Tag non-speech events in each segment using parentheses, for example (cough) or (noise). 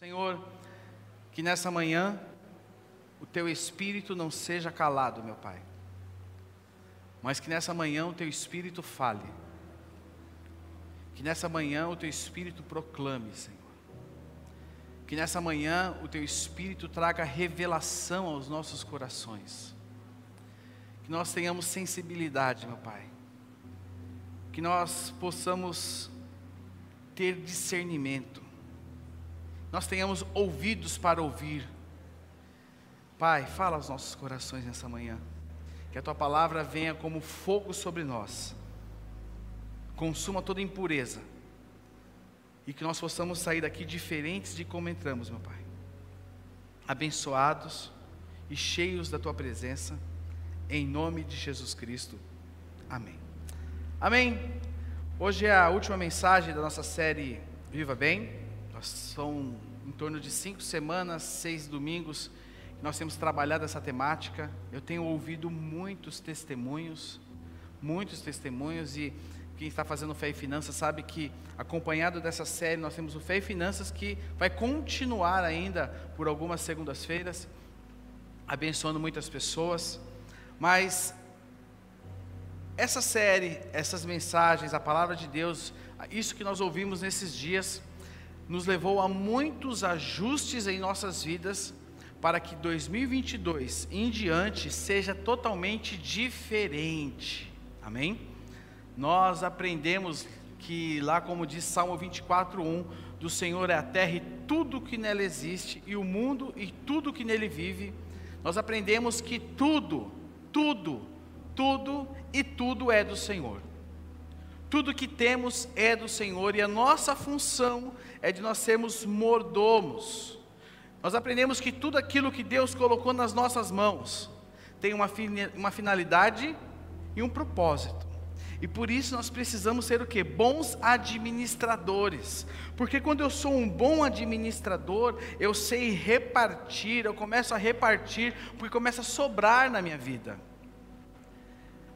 Senhor, que nessa manhã o teu espírito não seja calado, meu Pai, mas que nessa manhã o teu espírito fale, que nessa manhã o teu espírito proclame, Senhor, que nessa manhã o teu espírito traga revelação aos nossos corações, que nós tenhamos sensibilidade, meu Pai, que nós possamos ter discernimento, nós tenhamos ouvidos para ouvir. Pai, fala aos nossos corações nessa manhã. Que a tua palavra venha como fogo sobre nós, consuma toda impureza, e que nós possamos sair daqui diferentes de como entramos, meu Pai. Abençoados e cheios da tua presença, em nome de Jesus Cristo. Amém. Amém. Hoje é a última mensagem da nossa série Viva Bem. São em torno de cinco semanas, seis domingos, nós temos trabalhado essa temática. Eu tenho ouvido muitos testemunhos, muitos testemunhos, e quem está fazendo Fé e Finanças sabe que, acompanhado dessa série, nós temos o Fé e Finanças que vai continuar ainda por algumas segundas-feiras, abençoando muitas pessoas. Mas essa série, essas mensagens, a palavra de Deus, isso que nós ouvimos nesses dias, nos levou a muitos ajustes em nossas vidas para que 2022 em diante seja totalmente diferente. Amém? Nós aprendemos que lá como diz Salmo 24:1, do Senhor é a terra e tudo que nela existe e o mundo e tudo que nele vive. Nós aprendemos que tudo, tudo, tudo e tudo é do Senhor. Tudo que temos é do Senhor e a nossa função é de nós sermos mordomos. Nós aprendemos que tudo aquilo que Deus colocou nas nossas mãos tem uma, uma finalidade e um propósito. E por isso nós precisamos ser o que? Bons administradores. Porque quando eu sou um bom administrador, eu sei repartir, eu começo a repartir, porque começa a sobrar na minha vida.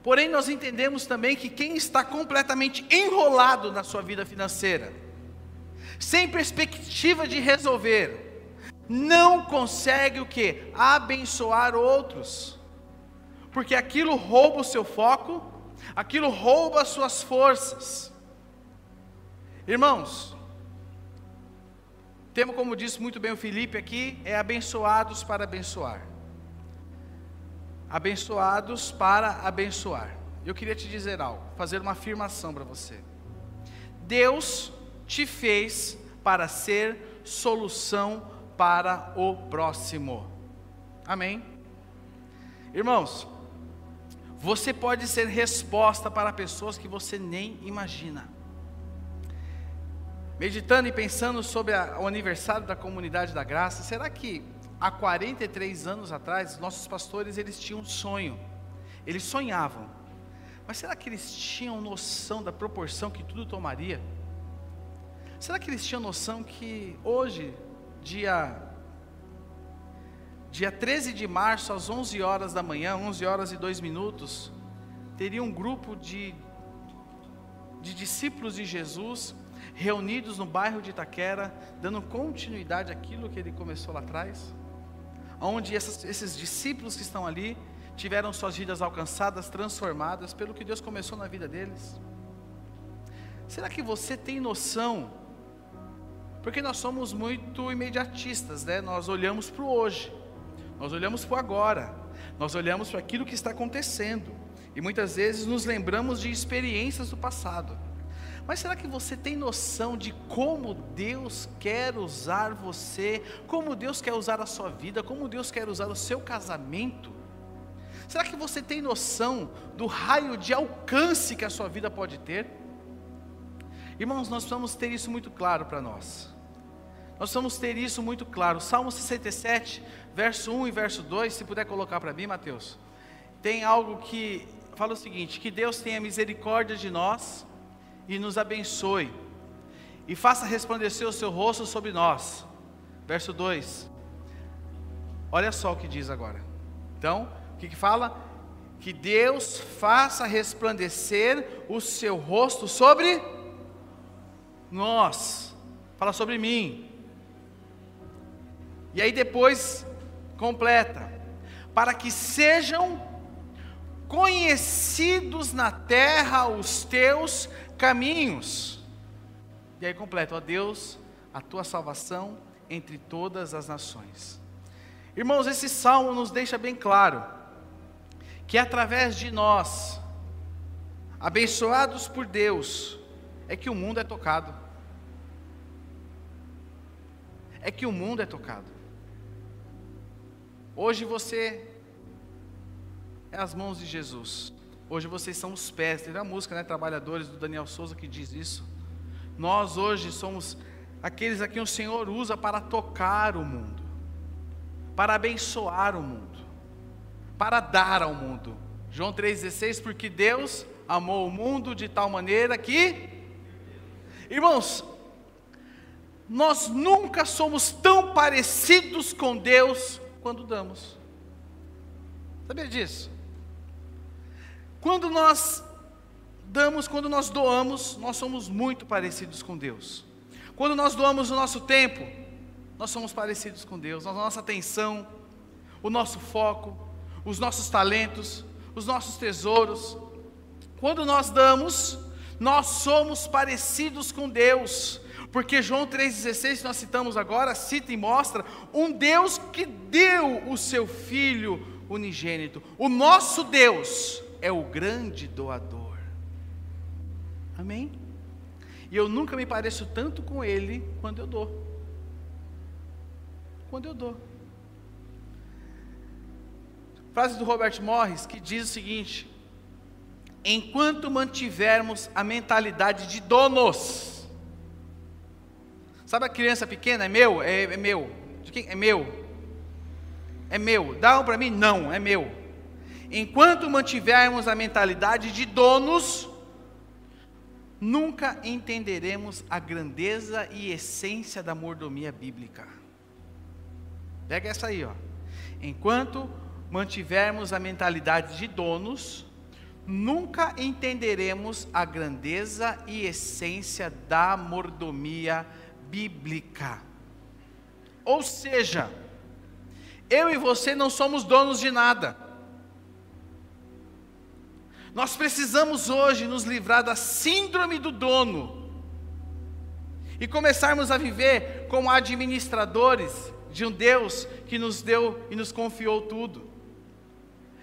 Porém, nós entendemos também que quem está completamente enrolado na sua vida financeira, sem perspectiva de resolver, não consegue o que? Abençoar outros. Porque aquilo rouba o seu foco, aquilo rouba as suas forças. Irmãos, temos como disse muito bem o Felipe aqui, é abençoados para abençoar abençoados para abençoar. Eu queria te dizer algo, fazer uma afirmação para você. Deus te fez para ser solução para o próximo. Amém? Irmãos, você pode ser resposta para pessoas que você nem imagina. Meditando e pensando sobre a, o aniversário da comunidade da graça, será que há 43 anos atrás, nossos pastores eles tinham um sonho. Eles sonhavam. Mas será que eles tinham noção da proporção que tudo tomaria? Será que eles tinham noção que hoje, dia dia 13 de março, às 11 horas da manhã, 11 horas e 2 minutos, teria um grupo de, de discípulos de Jesus reunidos no bairro de Itaquera, dando continuidade àquilo que ele começou lá atrás? Onde essas, esses discípulos que estão ali tiveram suas vidas alcançadas, transformadas pelo que Deus começou na vida deles. Será que você tem noção? Porque nós somos muito imediatistas, né? Nós olhamos para o hoje, nós olhamos para o agora, nós olhamos para aquilo que está acontecendo e muitas vezes nos lembramos de experiências do passado. Mas será que você tem noção de como Deus quer usar você, como Deus quer usar a sua vida, como Deus quer usar o seu casamento? Será que você tem noção do raio de alcance que a sua vida pode ter? Irmãos, nós precisamos ter isso muito claro para nós. Nós precisamos ter isso muito claro. Salmo 67, verso 1 e verso 2, se puder colocar para mim, Mateus. Tem algo que fala o seguinte: que Deus tenha misericórdia de nós e nos abençoe, e faça resplandecer o seu rosto sobre nós. Verso 2. Olha só o que diz agora. Então, o que, que fala? Que Deus faça resplandecer o seu rosto sobre nós. Fala sobre mim. E aí depois completa: para que sejam conhecidos na terra os teus caminhos. E aí completa, ó Deus, a tua salvação entre todas as nações. Irmãos, esse salmo nos deixa bem claro que através de nós, abençoados por Deus, é que o mundo é tocado. É que o mundo é tocado. Hoje você é as mãos de Jesus. Hoje vocês são os pés. Tem a música, né? Trabalhadores do Daniel Souza que diz isso. Nós hoje somos aqueles a quem o Senhor usa para tocar o mundo, para abençoar o mundo, para dar ao mundo. João 3,16, porque Deus amou o mundo de tal maneira que. Irmãos, nós nunca somos tão parecidos com Deus quando damos. Sabia disso? Quando nós damos, quando nós doamos, nós somos muito parecidos com Deus. Quando nós doamos o nosso tempo, nós somos parecidos com Deus. A nossa atenção, o nosso foco, os nossos talentos, os nossos tesouros. Quando nós damos, nós somos parecidos com Deus. Porque João 3,16, que nós citamos agora, cita e mostra um Deus que deu o seu Filho unigênito. O nosso Deus é o grande doador. Amém? E eu nunca me pareço tanto com Ele quando eu dou. Quando eu dou. Frase do Robert Morris que diz o seguinte: Enquanto mantivermos a mentalidade de donos, sabe a criança pequena? É meu? É, é meu. De quem? É meu. É meu. Dá um para mim? Não, é meu. Enquanto mantivermos a mentalidade de donos, nunca entenderemos a grandeza e essência da mordomia bíblica. Pega essa aí, ó. Enquanto mantivermos a mentalidade de donos, nunca entenderemos a grandeza e essência da mordomia bíblica. Ou seja, eu e você não somos donos de nada. Nós precisamos hoje nos livrar da síndrome do dono e começarmos a viver como administradores de um Deus que nos deu e nos confiou tudo.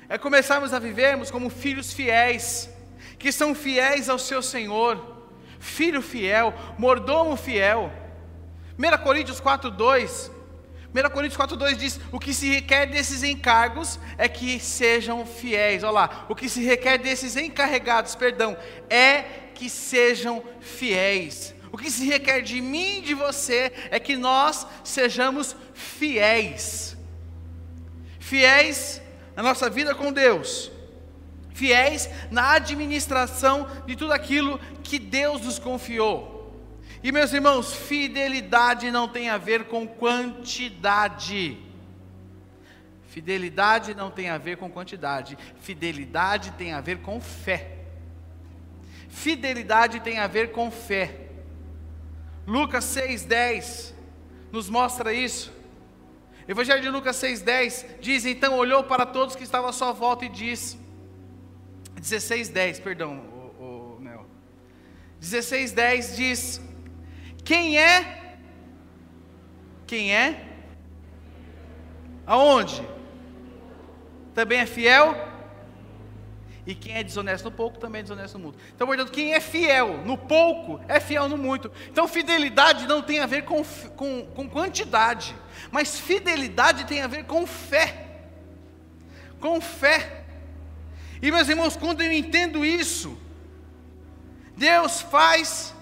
É começarmos a vivermos como filhos fiéis, que são fiéis ao seu Senhor, filho fiel, mordomo fiel. 1 Coríntios 4, 2 1 Coríntios 4,2 diz: O que se requer desses encargos é que sejam fiéis. Olha lá, o que se requer desses encarregados, perdão, é que sejam fiéis. O que se requer de mim e de você é que nós sejamos fiéis. Fiéis na nossa vida com Deus. Fiéis na administração de tudo aquilo que Deus nos confiou. E meus irmãos, fidelidade não tem a ver com quantidade. Fidelidade não tem a ver com quantidade. Fidelidade tem a ver com fé. Fidelidade tem a ver com fé. Lucas 6,10 nos mostra isso. Evangelho de Lucas 6,10 diz: Então olhou para todos que estavam à sua volta e disse: 16,10, perdão, o, o Nel. 16,10 diz: quem é? Quem é? Aonde? Também é fiel? E quem é desonesto no pouco também é desonesto no muito. Então, portanto, quem é fiel no pouco é fiel no muito. Então, fidelidade não tem a ver com, com, com quantidade, mas fidelidade tem a ver com fé. Com fé. E, meus irmãos, quando eu entendo isso, Deus faz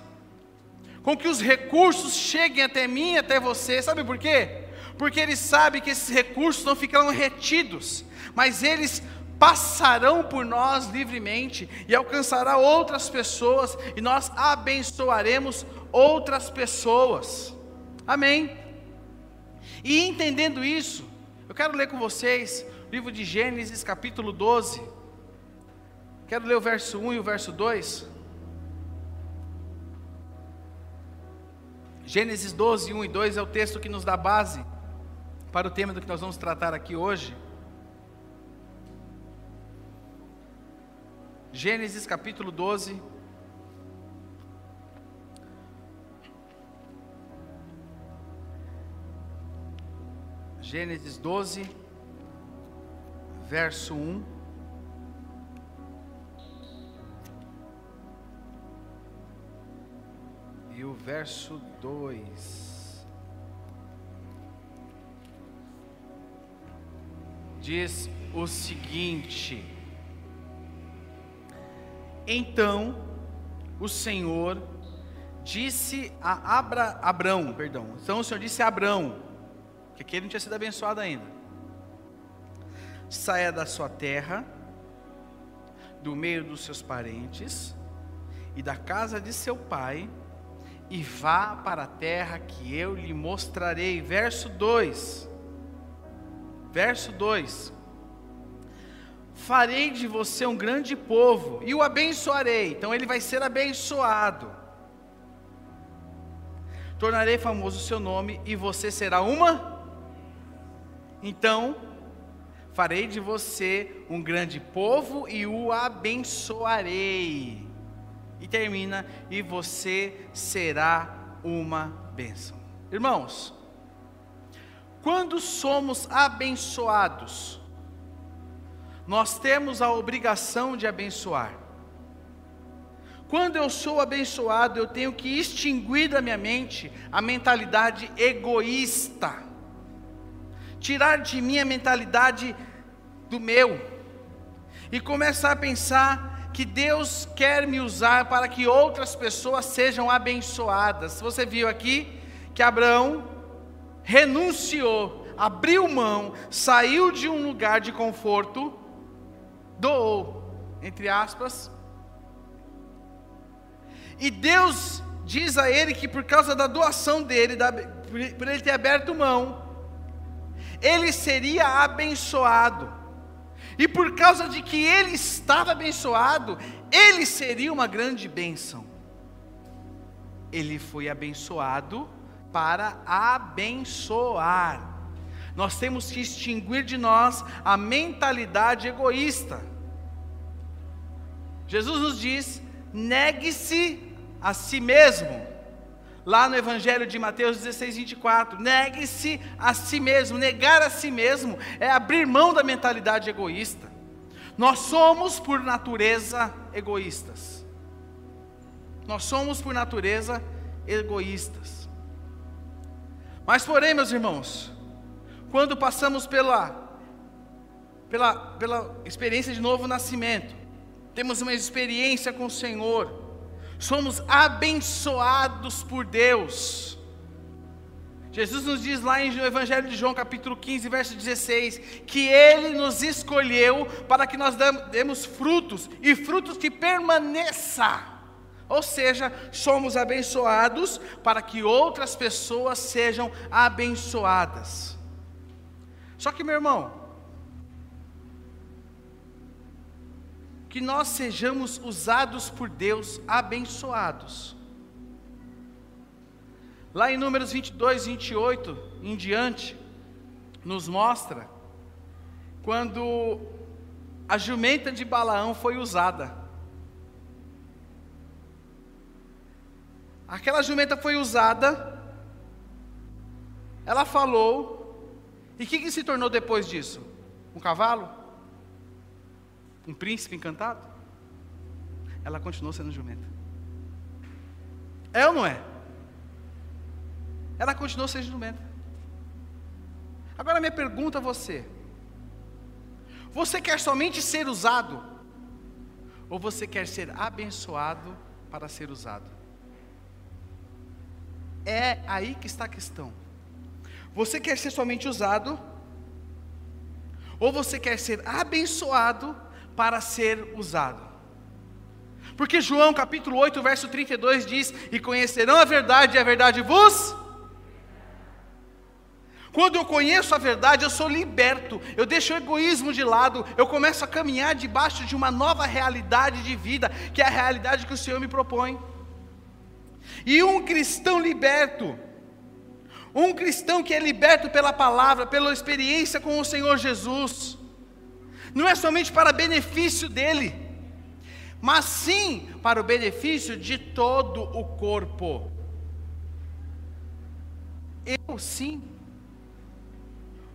com que os recursos cheguem até mim até você. Sabe por quê? Porque Ele sabe que esses recursos não ficarão retidos, mas eles passarão por nós livremente e alcançará outras pessoas e nós abençoaremos outras pessoas. Amém. E entendendo isso, eu quero ler com vocês o livro de Gênesis, capítulo 12. Quero ler o verso 1 e o verso 2. Gênesis 12, 1 e 2 é o texto que nos dá base para o tema do que nós vamos tratar aqui hoje. Gênesis capítulo 12. Gênesis 12, verso 1. E o verso 2. Diz o seguinte: Então o Senhor disse a Abra, Abrão, perdão. Então o Senhor disse a Abrão, que aquele não tinha sido abençoado ainda. Saia da sua terra, do meio dos seus parentes e da casa de seu pai, e vá para a terra que eu lhe mostrarei. Verso 2. Verso 2: Farei de você um grande povo e o abençoarei. Então ele vai ser abençoado. Tornarei famoso o seu nome e você será uma então, farei de você um grande povo e o abençoarei. E termina, e você será uma bênção. Irmãos, quando somos abençoados, nós temos a obrigação de abençoar. Quando eu sou abençoado, eu tenho que extinguir da minha mente a mentalidade egoísta tirar de mim a mentalidade do meu e começar a pensar que Deus quer me usar para que outras pessoas sejam abençoadas. Você viu aqui que Abraão renunciou, abriu mão, saiu de um lugar de conforto, doou, entre aspas. E Deus diz a ele que por causa da doação dele, da, por ele ter aberto mão, ele seria abençoado. E por causa de que ele estava abençoado, ele seria uma grande bênção. Ele foi abençoado para abençoar. Nós temos que extinguir de nós a mentalidade egoísta. Jesus nos diz: negue-se a si mesmo lá no Evangelho de Mateus 16, 24. Negue-se a si mesmo. Negar a si mesmo é abrir mão da mentalidade egoísta. Nós somos, por natureza, egoístas. Nós somos, por natureza, egoístas. Mas, porém, meus irmãos, quando passamos pela, pela, pela experiência de novo nascimento, temos uma experiência com o Senhor, somos abençoados por Deus. Jesus nos diz lá no Evangelho de João, capítulo 15, verso 16, que Ele nos escolheu para que nós demos frutos, e frutos que permaneça. Ou seja, somos abençoados para que outras pessoas sejam abençoadas. Só que, meu irmão, que nós sejamos usados por Deus, abençoados. Lá em Números 22, 28 em diante, nos mostra quando a jumenta de Balaão foi usada. Aquela jumenta foi usada, ela falou, e o que, que se tornou depois disso? Um cavalo? Um príncipe encantado, ela continuou sendo jumenta. É ou não é? Ela continuou sendo jumenta. Agora minha pergunta a você: você quer somente ser usado? Ou você quer ser abençoado para ser usado? É aí que está a questão. Você quer ser somente usado? Ou você quer ser abençoado para ser usado. Porque João capítulo 8, verso 32 diz: E conhecerão a verdade, e a verdade vos. Quando eu conheço a verdade, eu sou liberto, eu deixo o egoísmo de lado, eu começo a caminhar debaixo de uma nova realidade de vida, que é a realidade que o Senhor me propõe. E um cristão liberto, Um cristão que é liberto pela palavra, pela experiência com o Senhor Jesus, não é somente para benefício dele, mas sim para o benefício de todo o corpo. Eu sim,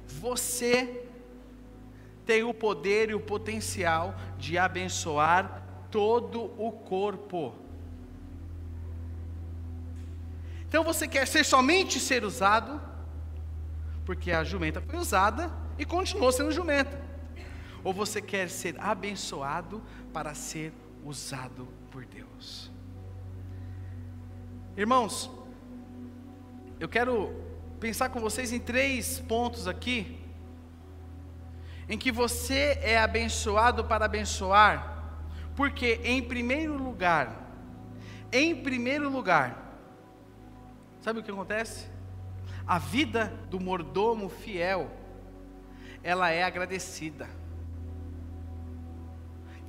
você tem o poder e o potencial de abençoar todo o corpo. Então você quer ser somente ser usado, porque a jumenta foi usada e continuou sendo jumenta. Ou você quer ser abençoado para ser usado por Deus. Irmãos, eu quero pensar com vocês em três pontos aqui, em que você é abençoado para abençoar, porque em primeiro lugar, em primeiro lugar, Sabe o que acontece? A vida do mordomo fiel, ela é agradecida.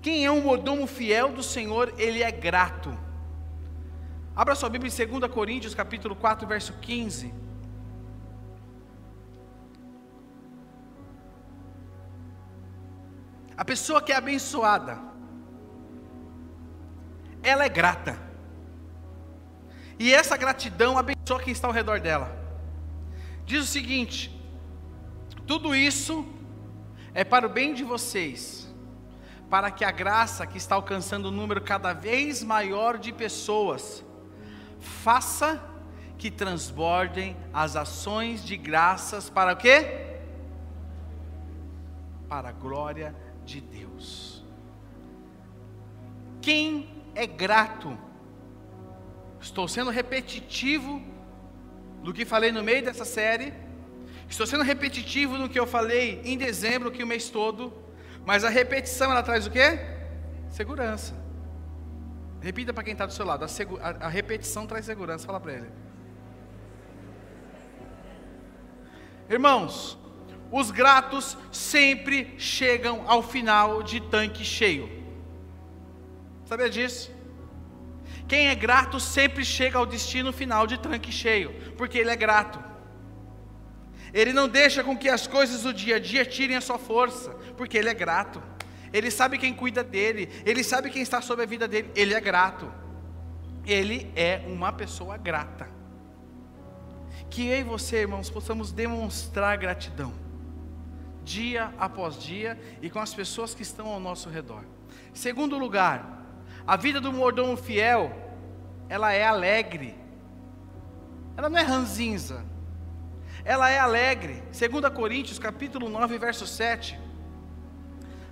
Quem é um mordomo fiel do Senhor, ele é grato. Abra sua Bíblia em 2 Coríntios, capítulo 4, verso 15. A pessoa que é abençoada, ela é grata. E essa gratidão abençoa quem está ao redor dela. Diz o seguinte: tudo isso é para o bem de vocês, para que a graça que está alcançando um número cada vez maior de pessoas, faça que transbordem as ações de graças para o quê? Para a glória de Deus. Quem é grato Estou sendo repetitivo do que falei no meio dessa série. Estou sendo repetitivo no que eu falei em dezembro, que o mês todo. Mas a repetição ela traz o quê? Segurança. Repita para quem está do seu lado. A, a, repetição traz segurança. Fala para ele. Irmãos, os gratos sempre chegam ao final de tanque cheio. Sabia disso? Quem é grato sempre chega ao destino final de tanque cheio, porque ele é grato. Ele não deixa com que as coisas do dia a dia tirem a sua força, porque ele é grato. Ele sabe quem cuida dele, ele sabe quem está sobre a vida dele, ele é grato. Ele é uma pessoa grata. Que eu e você, irmãos, possamos demonstrar gratidão, dia após dia, e com as pessoas que estão ao nosso redor. Segundo lugar, a vida do mordomo fiel, ela é alegre. Ela não é ranzinza. Ela é alegre. 2 Coríntios, capítulo 9, verso 7.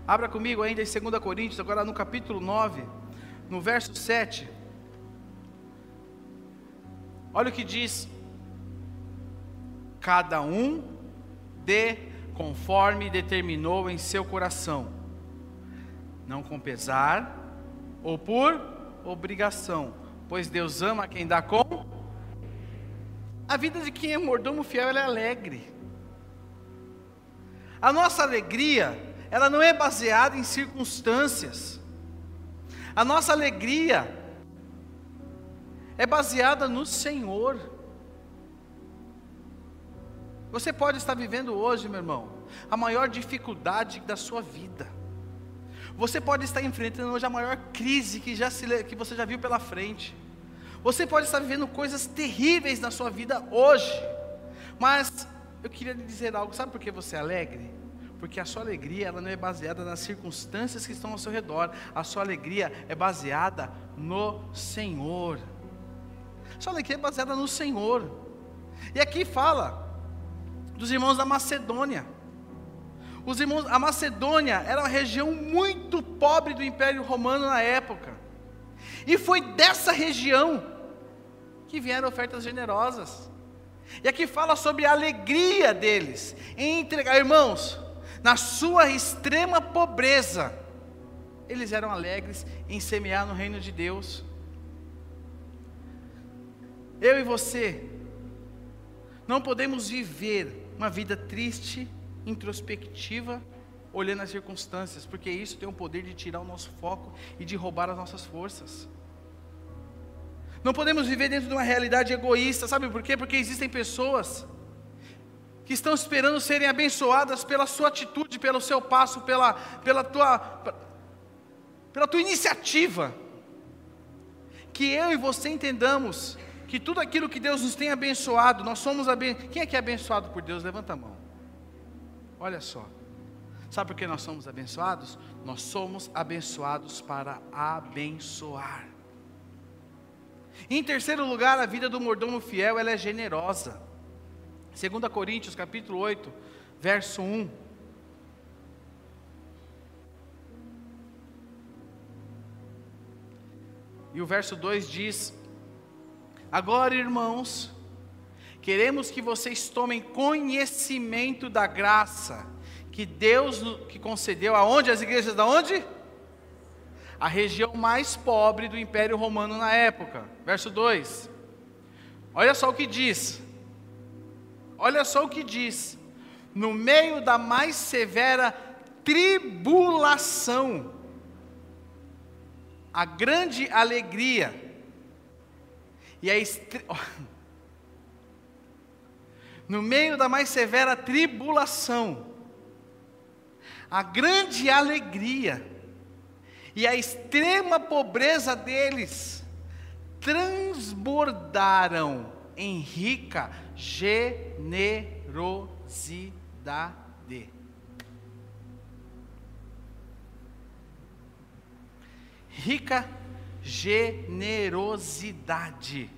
Abra comigo ainda em 2 Coríntios, agora no capítulo 9, no verso 7. Olha o que diz: Cada um dê conforme determinou em seu coração, não com pesar, ou por obrigação, pois Deus ama quem dá com. A vida de quem é mordomo fiel é alegre. A nossa alegria, ela não é baseada em circunstâncias. A nossa alegria é baseada no Senhor. Você pode estar vivendo hoje, meu irmão, a maior dificuldade da sua vida. Você pode estar enfrentando hoje a maior crise que, já se, que você já viu pela frente. Você pode estar vivendo coisas terríveis na sua vida hoje. Mas eu queria lhe dizer algo. Sabe por que você é alegre? Porque a sua alegria ela não é baseada nas circunstâncias que estão ao seu redor. A sua alegria é baseada no Senhor. A sua alegria é baseada no Senhor. E aqui fala dos irmãos da Macedônia. Os irmãos, a Macedônia era uma região muito pobre do Império Romano na época. E foi dessa região que vieram ofertas generosas. E aqui fala sobre a alegria deles em entregar, irmãos, na sua extrema pobreza, eles eram alegres em semear no reino de Deus. Eu e você não podemos viver uma vida triste introspectiva, olhando as circunstâncias, porque isso tem o poder de tirar o nosso foco e de roubar as nossas forças. Não podemos viver dentro de uma realidade egoísta, sabe por quê? Porque existem pessoas que estão esperando serem abençoadas pela sua atitude, pelo seu passo, pela, pela, tua, pela tua iniciativa. Que eu e você entendamos que tudo aquilo que Deus nos tem abençoado, nós somos abençoados. Quem é que é abençoado por Deus? Levanta a mão. Olha só. Sabe por que nós somos abençoados? Nós somos abençoados para abençoar. Em terceiro lugar, a vida do mordomo fiel, ela é generosa. 2 Coríntios, capítulo 8, verso 1. E o verso 2 diz: Agora, irmãos, queremos que vocês tomem conhecimento da graça que Deus que concedeu aonde as igrejas da onde? A região mais pobre do Império Romano na época. Verso 2. Olha só o que diz. Olha só o que diz. No meio da mais severa tribulação, a grande alegria e a (laughs) no meio da mais severa tribulação, a grande alegria e a extrema pobreza deles transbordaram em rica generosidade. Rica generosidade.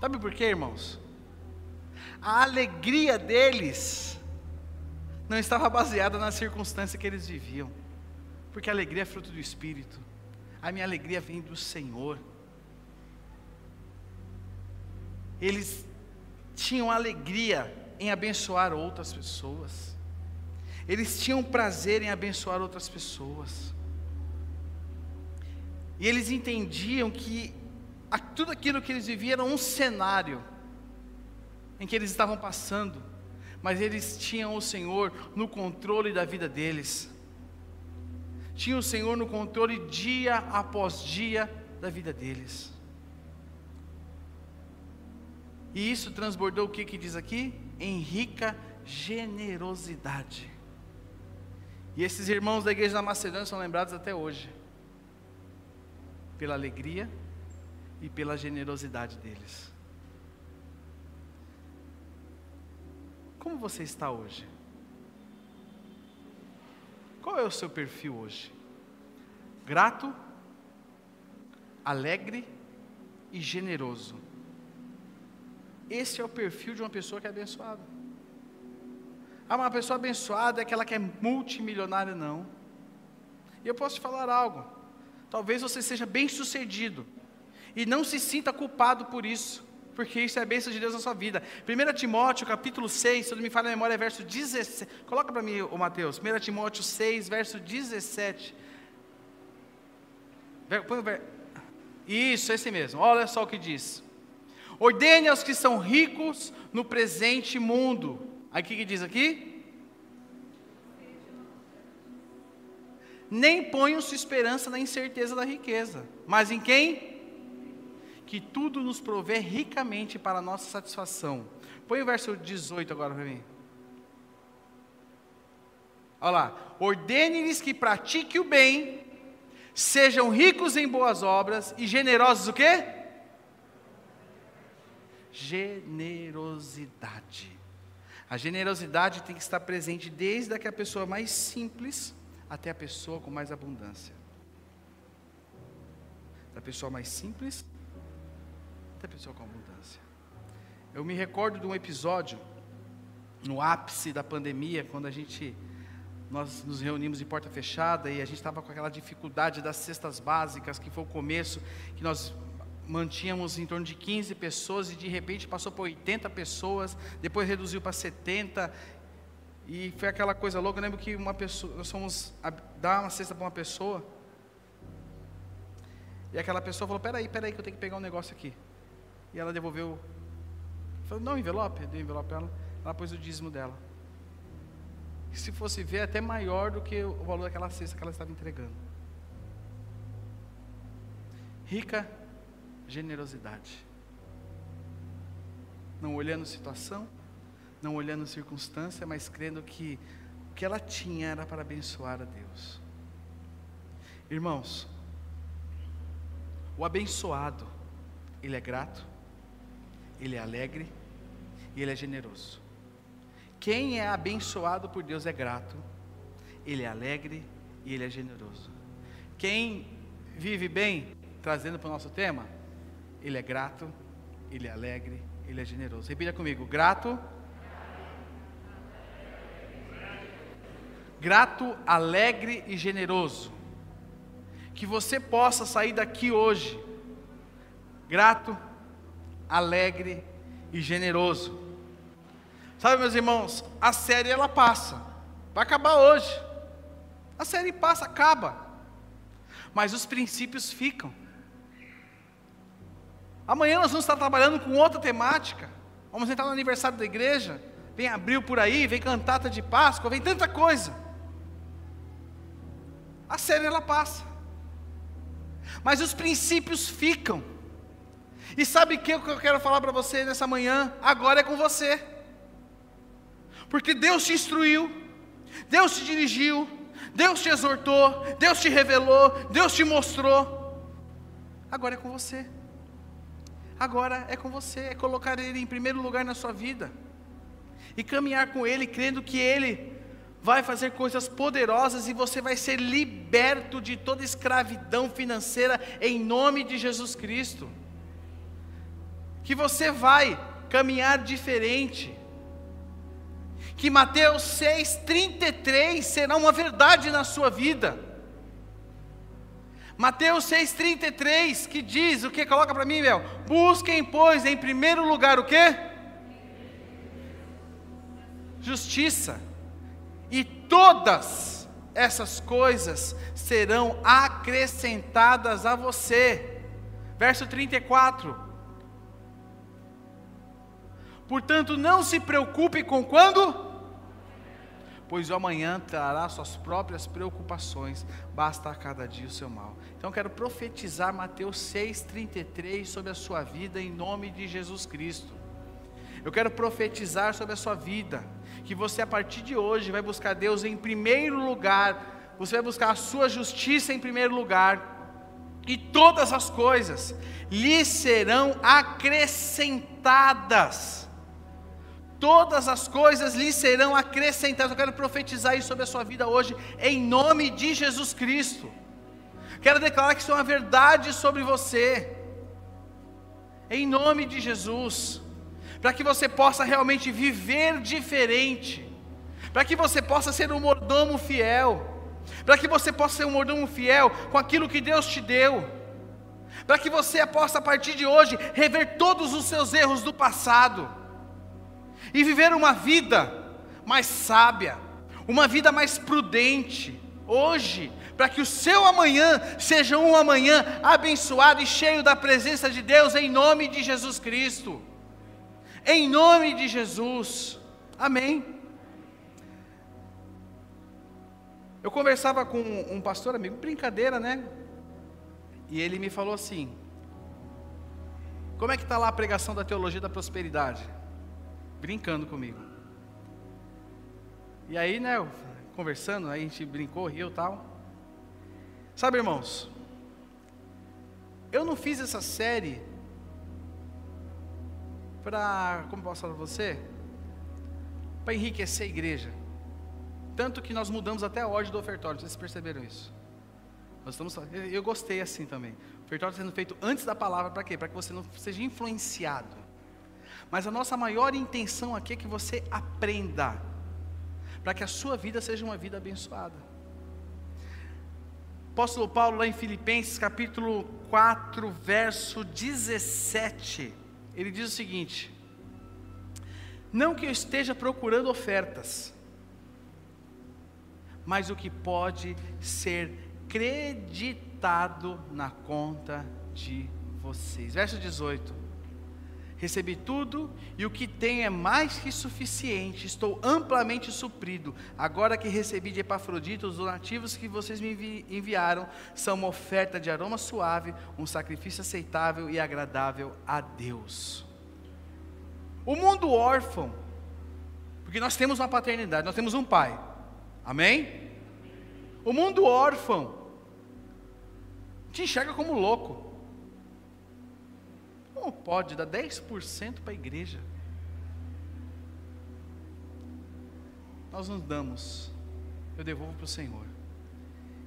Sabe por quê, irmãos? A alegria deles não estava baseada na circunstância que eles viviam, porque a alegria é fruto do Espírito, a minha alegria vem do Senhor. Eles tinham alegria em abençoar outras pessoas, eles tinham prazer em abençoar outras pessoas, e eles entendiam que tudo aquilo que eles viviam era um cenário em que eles estavam passando, mas eles tinham o Senhor no controle da vida deles. Tinham o Senhor no controle dia após dia da vida deles. E isso transbordou o que que diz aqui? Em rica generosidade. E esses irmãos da igreja da Macedônia são lembrados até hoje pela alegria e pela generosidade deles. Como você está hoje? Qual é o seu perfil hoje? Grato, alegre e generoso. Esse é o perfil de uma pessoa que é abençoada. Ah, uma pessoa abençoada é aquela que é multimilionária, não. E eu posso te falar algo. Talvez você seja bem sucedido e não se sinta culpado por isso porque isso é a bênção de Deus na sua vida. 1 Timóteo, capítulo 6, se não me falha a memória, é verso 17. Coloca para mim, o Mateus. 1 Timóteo 6, verso 17. Isso, esse mesmo. Olha só o que diz. Ordene aos que são ricos no presente mundo. Que, que diz aqui? Nem ponham sua esperança na incerteza da riqueza, mas em quem? Que tudo nos provê ricamente para a nossa satisfação. Põe o verso 18 agora para mim. Olha lá. Ordene-lhes que pratiquem o bem, sejam ricos em boas obras e generosos o quê? Generosidade. A generosidade tem que estar presente desde a pessoa mais simples até a pessoa com mais abundância. Da pessoa mais simples até pessoa com abundância. Eu me recordo de um episódio no ápice da pandemia, quando a gente nós nos reunimos em porta fechada e a gente estava com aquela dificuldade das cestas básicas, que foi o começo, que nós mantínhamos em torno de 15 pessoas e de repente passou para 80 pessoas, depois reduziu para 70 e foi aquela coisa louca. Eu lembro que uma pessoa, nós fomos dar uma cesta para uma pessoa e aquela pessoa falou: Peraí, peraí, que eu tenho que pegar um negócio aqui. E ela devolveu. Falou, não, envelope. Eu dei envelope para ela. Ela pôs o dízimo dela. E se fosse ver, é até maior do que o valor daquela cesta que ela estava entregando. Rica generosidade. Não olhando situação, não olhando circunstância, mas crendo que o que ela tinha era para abençoar a Deus. Irmãos, o abençoado, ele é grato, ele é alegre e ele é generoso. Quem é abençoado por Deus é grato, ele é alegre e ele é generoso. Quem vive bem, trazendo para o nosso tema, ele é grato, ele é alegre, ele é generoso. Repita comigo: grato, grato, alegre e generoso. Que você possa sair daqui hoje, grato, alegre e generoso. Sabe, meus irmãos, a série ela passa, vai acabar hoje. A série passa, acaba, mas os princípios ficam. Amanhã nós vamos estar trabalhando com outra temática. Vamos entrar no aniversário da igreja. Vem abril por aí, vem cantata de Páscoa, vem tanta coisa. A série ela passa. Mas os princípios ficam. E sabe o que eu quero falar para você nessa manhã? Agora é com você. Porque Deus te instruiu, Deus te dirigiu, Deus te exortou, Deus te revelou, Deus te mostrou. Agora é com você. Agora é com você, é colocar Ele em primeiro lugar na sua vida. E caminhar com Ele, crendo que Ele vai fazer coisas poderosas e você vai ser liberto de toda escravidão financeira em nome de Jesus Cristo. Que você vai caminhar diferente que Mateus 6,33 será uma verdade na sua vida. Mateus 6,33 que diz o que? Coloca para mim, Mel. Busquem, pois, em primeiro lugar o que? Justiça. E todas essas coisas serão acrescentadas a você. Verso 34. Portanto, não se preocupe com quando, pois o amanhã trará suas próprias preocupações, basta a cada dia o seu mal. Então, quero profetizar Mateus 6,33 sobre a sua vida, em nome de Jesus Cristo. Eu quero profetizar sobre a sua vida, que você a partir de hoje vai buscar Deus em primeiro lugar, você vai buscar a sua justiça em primeiro lugar, e todas as coisas lhe serão acrescentadas todas as coisas lhe serão acrescentadas. Eu quero profetizar isso sobre a sua vida hoje, em nome de Jesus Cristo. Quero declarar que isso é uma verdade sobre você, em nome de Jesus, para que você possa realmente viver diferente, para que você possa ser um mordomo fiel, para que você possa ser um mordomo fiel com aquilo que Deus te deu, para que você possa a partir de hoje rever todos os seus erros do passado e viver uma vida mais sábia, uma vida mais prudente, hoje, para que o seu amanhã seja um amanhã abençoado e cheio da presença de Deus, em nome de Jesus Cristo. Em nome de Jesus, amém. Eu conversava com um pastor amigo, brincadeira, né? E ele me falou assim: Como é que está lá a pregação da teologia da prosperidade? Brincando comigo. E aí, né, conversando, aí a gente brincou, riu tal. Sabe, irmãos, eu não fiz essa série para, como posso falar para você? Para enriquecer a igreja. Tanto que nós mudamos até a ordem do ofertório, vocês perceberam isso? Nós estamos, eu gostei assim também. O ofertório sendo feito antes da palavra, para quê? Para que você não seja influenciado. Mas a nossa maior intenção aqui é que você aprenda, para que a sua vida seja uma vida abençoada. Apóstolo Paulo, lá em Filipenses, capítulo 4, verso 17, ele diz o seguinte: Não que eu esteja procurando ofertas, mas o que pode ser creditado na conta de vocês. Verso 18 Recebi tudo e o que tenho é mais que suficiente. Estou amplamente suprido. Agora que recebi de Epafrodito os donativos que vocês me enviaram, são uma oferta de aroma suave, um sacrifício aceitável e agradável a Deus. O mundo órfão, porque nós temos uma paternidade, nós temos um pai. Amém? O mundo órfão te enxerga como louco. Como pode dar 10% para a igreja? Nós nos damos, eu devolvo para o Senhor.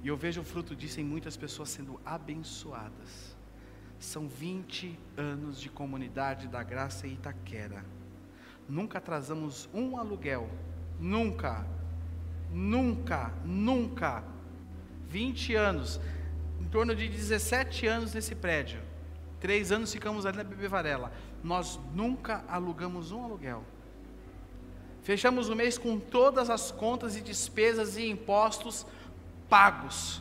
E eu vejo o fruto disso em muitas pessoas sendo abençoadas. São 20 anos de comunidade da graça Itaquera. Nunca atrasamos um aluguel. Nunca. Nunca. Nunca. 20 anos. Em torno de 17 anos nesse prédio. Três anos ficamos ali na Bebê Varela. Nós nunca alugamos um aluguel. Fechamos o mês com todas as contas e despesas e impostos pagos.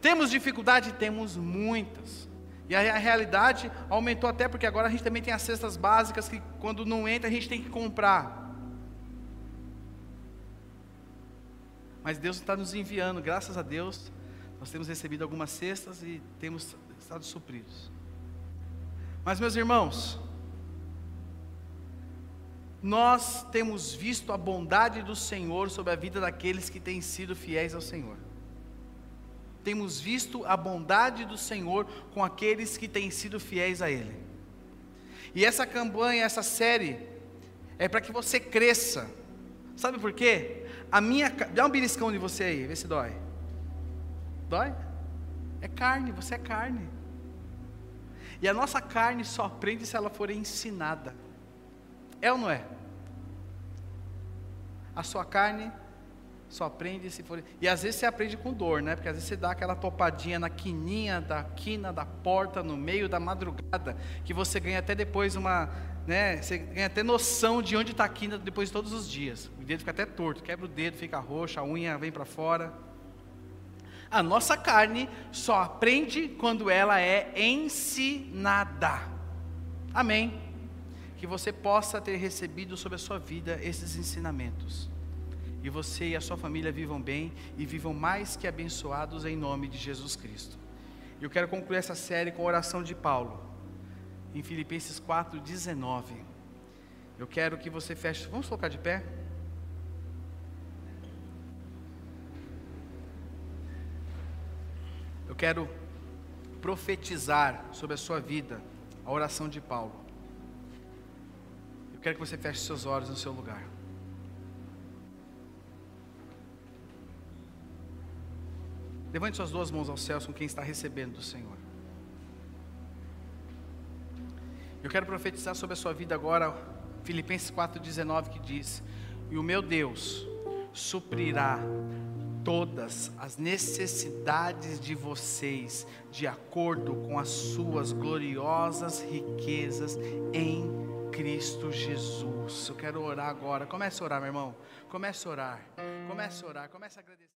Temos dificuldade? Temos muitas. E a, realidade aumentou até porque agora a gente também tem as cestas básicas que quando não entra a gente tem que comprar. Mas Deus está nos enviando, graças a Deus, nós temos recebido algumas cestas e temos estado supridos. Mas, meus irmãos, nós temos visto a bondade do Senhor sobre a vida daqueles que têm sido fiéis ao Senhor. Temos visto a bondade do Senhor com aqueles que têm sido fiéis a Ele. E essa campanha, essa série, é para que você cresça. Sabe por quê? A minha. Dá um beliscão de você aí, vê se dói. Dói? É carne, você é carne. E a nossa carne só aprende se ela for ensinada. É ou não é? A sua carne só aprende se for. E às vezes você aprende com dor, né? Porque às vezes você dá aquela topadinha na quininha da quina da porta no meio da madrugada, que você ganha até depois uma, né? Você ganha até noção de onde está a quina depois de todos os dias. O dedo fica até torto, quebra o dedo, fica roxo, a unha vem para fora. A nossa carne só aprende quando ela é ensinada. Amém. Que você possa ter recebido sobre a sua vida esses ensinamentos. E você e a sua família vivam bem e vivam mais que abençoados em nome de Jesus Cristo. Eu quero concluir essa série com a oração de Paulo, em Filipenses 4,19. Eu quero que você feche. Vamos colocar de pé? Quero profetizar sobre a sua vida a oração de Paulo. Eu quero que você feche seus olhos no seu lugar. Levante suas duas mãos aos céus com quem está recebendo do Senhor. Eu quero profetizar sobre a sua vida agora, Filipenses 4,19, que diz: E o meu Deus suprirá todas as necessidades de vocês, de acordo com as suas gloriosas riquezas em Cristo Jesus. Eu quero orar agora. Comece a orar, meu irmão. Comece a orar. Comece a orar. Comece a agradecer.